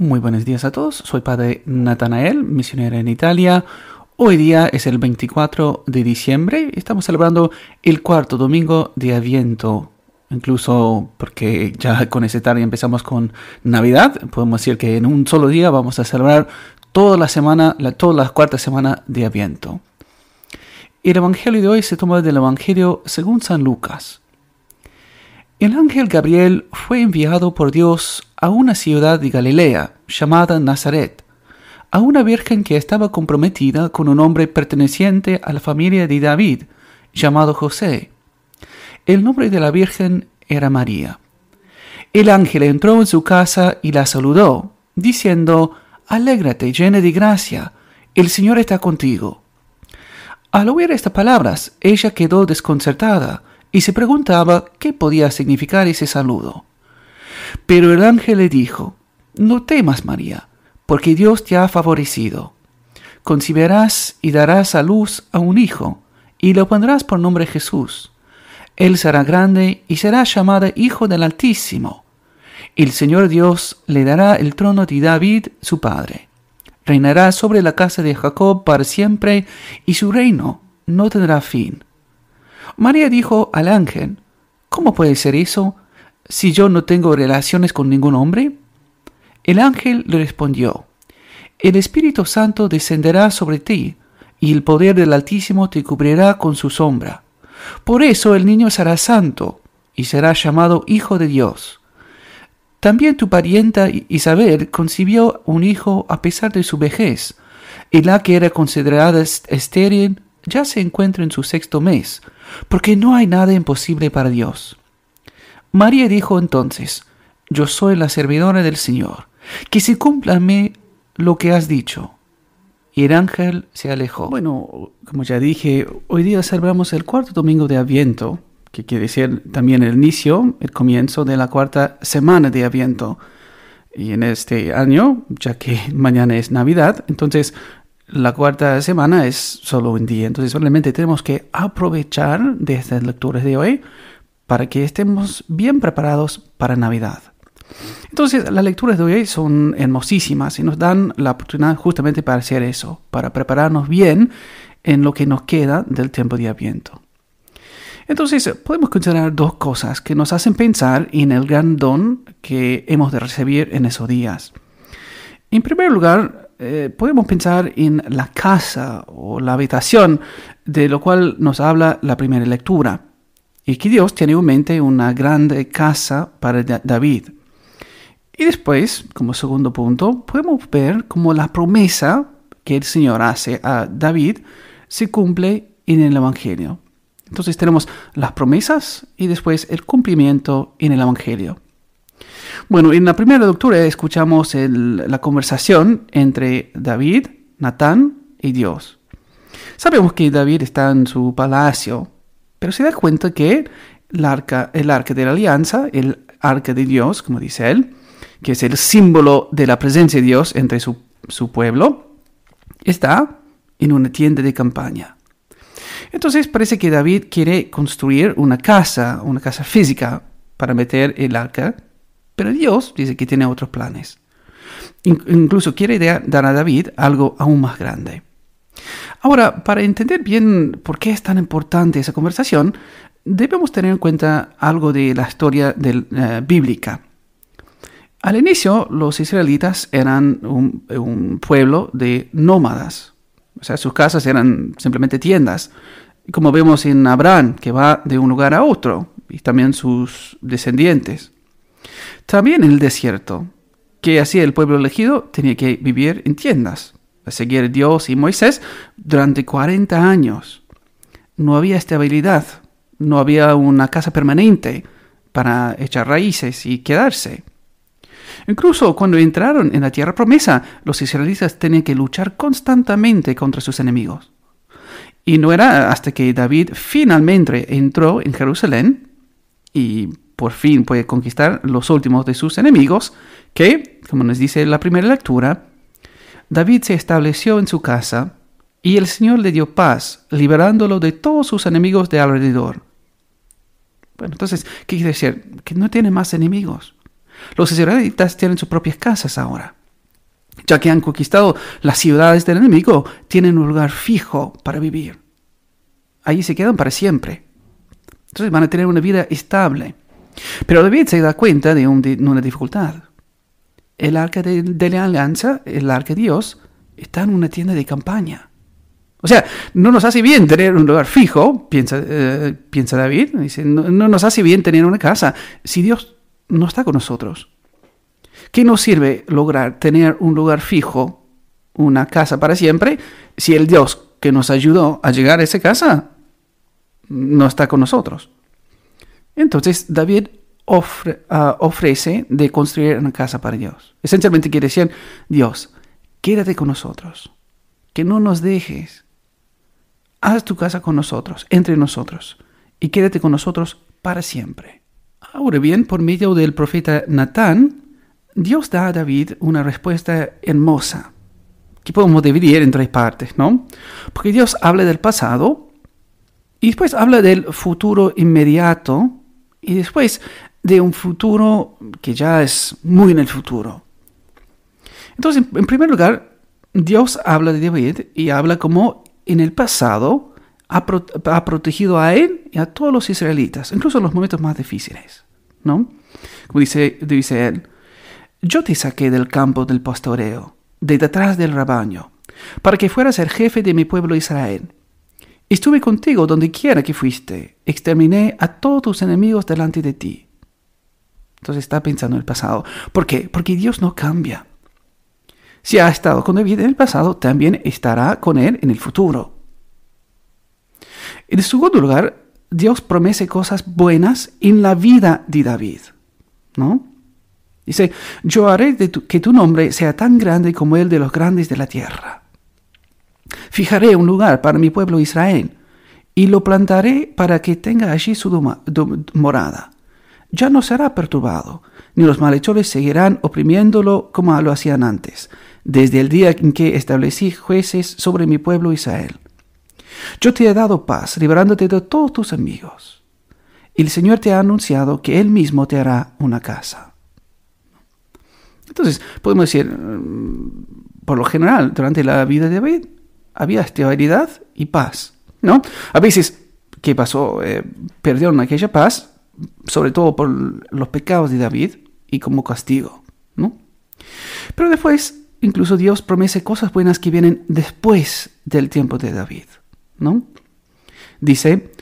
Muy buenos días a todos, soy Padre Natanael, misionero en Italia. Hoy día es el 24 de diciembre y estamos celebrando el cuarto domingo de Aviento. Incluso porque ya con ese tarde empezamos con Navidad, podemos decir que en un solo día vamos a celebrar toda la semana, toda la cuarta semana de Aviento. El Evangelio de hoy se toma del Evangelio según San Lucas. El ángel Gabriel fue enviado por Dios a una ciudad de Galilea llamada Nazaret, a una virgen que estaba comprometida con un hombre perteneciente a la familia de David, llamado José. El nombre de la virgen era María. El ángel entró en su casa y la saludó, diciendo, Alégrate, llena de gracia, el Señor está contigo. Al oír estas palabras, ella quedó desconcertada y se preguntaba qué podía significar ese saludo. Pero el ángel le dijo, No temas, María, porque Dios te ha favorecido. Concibirás y darás a luz a un hijo, y lo pondrás por nombre Jesús. Él será grande y será llamado Hijo del Altísimo. El Señor Dios le dará el trono de David, su padre. Reinará sobre la casa de Jacob para siempre, y su reino no tendrá fin María dijo al ángel, ¿Cómo puede ser eso si yo no tengo relaciones con ningún hombre? El ángel le respondió, El Espíritu Santo descenderá sobre ti, y el poder del Altísimo te cubrirá con su sombra. Por eso el niño será santo, y será llamado Hijo de Dios. También tu parienta Isabel concibió un hijo a pesar de su vejez, y la que era considerada estéril ya se encuentra en su sexto mes, porque no hay nada imposible para Dios. María dijo entonces, Yo soy la servidora del Señor, que se cumpla lo que has dicho. Y el ángel se alejó. Bueno, como ya dije, hoy día celebramos el cuarto domingo de Aviento, que quiere decir también el inicio, el comienzo de la cuarta semana de Aviento. Y en este año, ya que mañana es Navidad, entonces la cuarta semana es solo un día, entonces solamente tenemos que aprovechar de estas lecturas de hoy para que estemos bien preparados para Navidad. Entonces, las lecturas de hoy son hermosísimas y nos dan la oportunidad justamente para hacer eso, para prepararnos bien en lo que nos queda del tiempo de Adviento. Entonces, podemos considerar dos cosas que nos hacen pensar en el gran don que hemos de recibir en esos días. En primer lugar, eh, podemos pensar en la casa o la habitación, de lo cual nos habla la primera lectura, y que Dios tiene en mente una grande casa para David. Y después, como segundo punto, podemos ver cómo la promesa que el Señor hace a David se cumple en el Evangelio. Entonces tenemos las promesas y después el cumplimiento en el Evangelio. Bueno, en la primera lectura escuchamos la conversación entre David, Natán y Dios. Sabemos que David está en su palacio, pero se da cuenta que el arca, el arca de la alianza, el arca de Dios, como dice él, que es el símbolo de la presencia de Dios entre su, su pueblo, está en una tienda de campaña. Entonces parece que David quiere construir una casa, una casa física para meter el arca pero Dios dice que tiene otros planes. Incluso quiere dar a David algo aún más grande. Ahora, para entender bien por qué es tan importante esa conversación, debemos tener en cuenta algo de la historia eh, bíblica. Al inicio, los israelitas eran un, un, pueblo de nómadas. O sea, sus casas eran simplemente tiendas. Como vemos en Abraham, que va de un lugar a otro, y también sus descendientes. También en el desierto, que hacía el pueblo elegido tenía que vivir en tiendas, a seguir Dios y Moisés durante 40 años. No había estabilidad, no había una casa permanente para echar raíces y quedarse. Incluso cuando entraron en la tierra promesa, los israelitas tenían que luchar constantemente contra sus enemigos. Y no era hasta que David finalmente entró en Jerusalén y por fin puede conquistar los últimos de sus enemigos, que, como nos dice la primera lectura, David se estableció en su casa y el Señor le dio paz, liberándolo de todos sus enemigos de alrededor. Bueno, entonces, ¿qué quiere decir? Que no tiene más enemigos. Los israelitas tienen sus propias casas ahora. Ya que han conquistado las ciudades del enemigo, tienen un lugar fijo para vivir. Allí se quedan para siempre. Entonces van a tener una vida estable. Pero David se da cuenta de, una dificultad. El arca de, la alianza, el arca de Dios, está en una tienda de campaña. O sea, no nos hace bien tener un lugar fijo, piensa, eh, piensa David. Dice, no, nos hace bien tener una casa si Dios no está con nosotros. ¿Qué nos sirve lograr tener un lugar fijo, una casa para siempre, si el Dios que nos ayudó a llegar a esa casa no está con nosotros? Entonces David ah, ofrece de construir una casa para Dios. Esencialmente quiere decir, Dios, quédate con nosotros, que no nos dejes haz tu casa con nosotros, entre nosotros, y quédate con nosotros para siempre. Ahora bien, por medio del profeta Natán, Dios da a David una respuesta hermosa, que podemos dividir en tres partes, ¿no? Porque Dios habla del pasado, y después habla del futuro inmediato, y después de un futuro que ya es muy en el futuro. Entonces, en primer lugar, Dios habla de David y habla como en el pasado ha, protegido a él y a todos los israelitas, incluso en los momentos más difíciles. ¿no? Como dice, dice él, yo te saqué del campo del pastoreo, de detrás del rebaño, para que fueras el jefe de mi pueblo Israel. Estuve contigo donde quiera que fuiste, exterminé a todos tus enemigos delante de ti. Entonces está pensando en el pasado. ¿Por qué? Porque Dios no cambia. Si ha estado con David en el pasado, también estará con él en el futuro. En segundo lugar, Dios promete cosas buenas en la vida de David. ¿No? Dice, yo haré que tu nombre sea tan grande como el de los grandes de la tierra. Fijaré un lugar para mi pueblo Israel y lo plantaré para que tenga allí su morada. Ya no será perturbado, ni los malhechores seguirán oprimiéndolo como lo hacían antes desde el día en que establecí jueces sobre mi pueblo Israel. Yo te he dado paz, librándote de todos tus amigos. Y el Señor te ha anunciado que Él mismo te hará una casa. Entonces, podemos decir, mm, por lo general, durante la vida de David había estabilidad y paz. ¿no? A veces, ¿qué pasó? Eh, perdieron aquella paz, sobre todo por los pecados de David y como castigo. ¿no? Pero después incluso Dios promete cosas buenas que vienen después del tiempo de David, ¿no? Dice,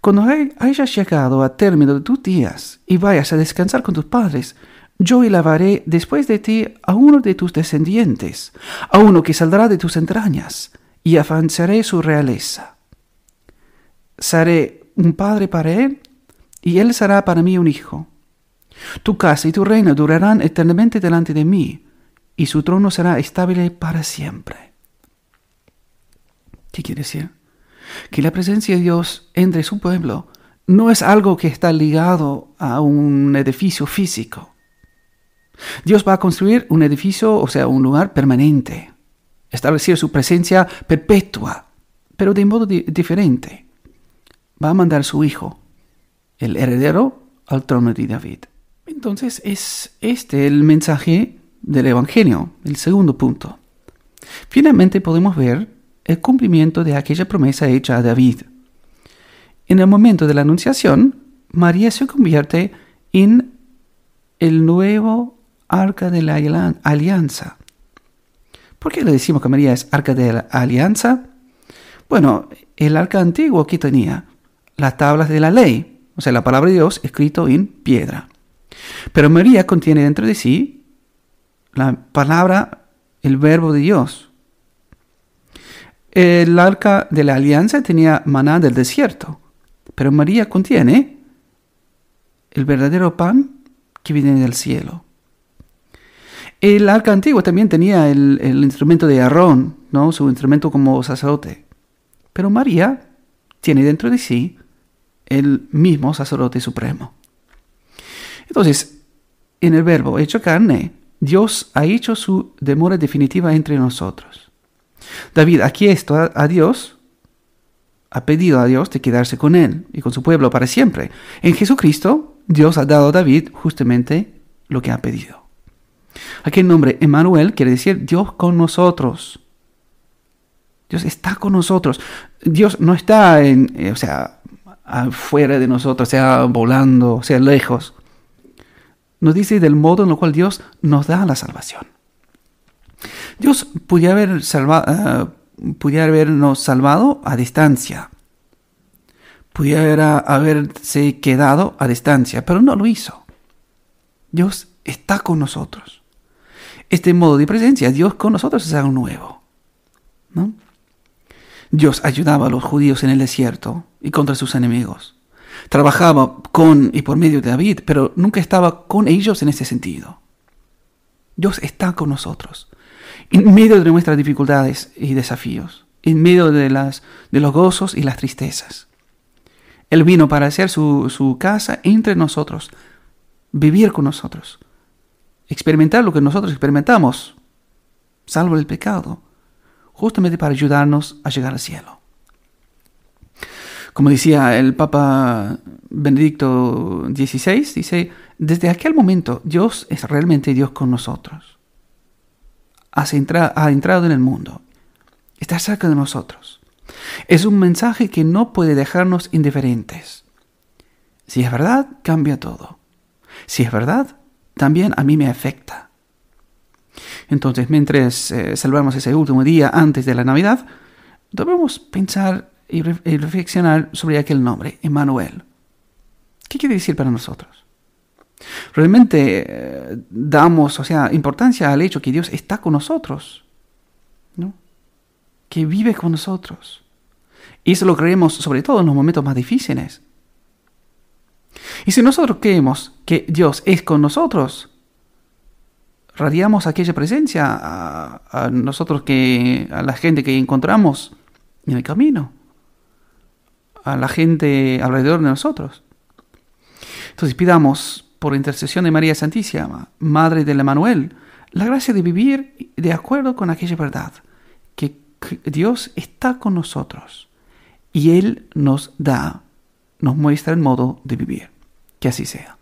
cuando hayas llegado a término de tus días y vayas a descansar con tus padres, yo elevaré después de ti a uno de tus descendientes, a uno que saldrá de tus entrañas, y avanzaré su realeza. Seré un padre para él, y él será para mí un hijo. Tu casa y tu reino durarán eternamente delante de mí, y su trono será estable para siempre. ¿Qué quiere decir? Que la presencia de Dios entre su pueblo no es algo que está ligado a un edificio físico. Dios va a construir un edificio, o sea, un lugar permanente, establecer su presencia perpetua, pero de modo diferente. Va a mandar su hijo, el heredero, al trono de David. Entonces es este el mensaje del Evangelio, el segundo punto. Finalmente podemos ver el cumplimiento de aquella promesa hecha a David. En el momento de la anunciación, María se convierte en el nuevo arca de la alianza. ¿Por qué le decimos que María es arca de la alianza? Bueno, el arca antiguo que tenía las tablas de la ley, o sea, la palabra de Dios escrito en piedra. Pero María contiene dentro de sí la palabra, el verbo de Dios. El arca de la alianza tenía maná del desierto, pero María contiene el verdadero pan que viene del cielo. El arca antiguo también tenía el, instrumento de Aarón, ¿no? su instrumento como sacerdote. Pero María tiene dentro de sí el mismo sacerdote supremo. Entonces, en el verbo hecho carne, Dios ha hecho su demora definitiva entre nosotros. David aquí está a Dios, ha pedido a Dios de quedarse con él y con su pueblo para siempre. En Jesucristo, Dios ha dado a David justamente lo que ha pedido. Aquel nombre Emmanuel quiere decir Dios con nosotros. Dios está con nosotros. Dios no está en, eh, o sea, afuera de nosotros, sea volando, sea lejos. Nos dice del modo en el cual Dios nos da la salvación. Dios haber eh, pudiera habernos salvado a distancia. Pudiera haberse quedado a distancia, pero no lo hizo. Dios está con nosotros. Este modo de presencia, Dios con nosotros es algo nuevo. Dios ayudaba a los judíos en el desierto y contra sus enemigos. Trabajaba con y por medio de David, pero nunca estaba con ellos en ese sentido. Dios está con nosotros, en medio de nuestras dificultades y desafíos, en medio de, las, de los gozos y las tristezas. Él vino para hacer su, su casa entre nosotros, vivir con nosotros, experimentar lo que nosotros experimentamos, salvo el pecado justamente para ayudarnos a llegar al cielo. Como decía el Papa Benedicto XVI, dice, desde aquel momento Dios es realmente Dios con nosotros. ha entrado en el mundo, está cerca de nosotros. Es un mensaje que no puede dejarnos indiferentes. Si es verdad, cambia todo. Si es verdad, también a mí me afecta. Entonces, mientras eh, celebramos ese último día antes de la Navidad, debemos pensar y, reflexionar sobre aquel nombre, Emmanuel. ¿Qué quiere decir para nosotros? Realmente eh, damos, o sea, importancia al hecho que Dios está con nosotros, ¿no? Que vive con nosotros. Y eso lo creemos sobre todo en los momentos más difíciles. Y si nosotros creemos que Dios es con nosotros, radiamos aquella presencia a, nosotros que, a la gente que encontramos en el camino, a la gente alrededor de nosotros. Entonces pidamos por intercesión de María Santísima, Madre del Emanuel, la gracia de vivir de acuerdo con aquella verdad, que Dios está con nosotros y Él nos da, nos muestra el modo de vivir. Que así sea.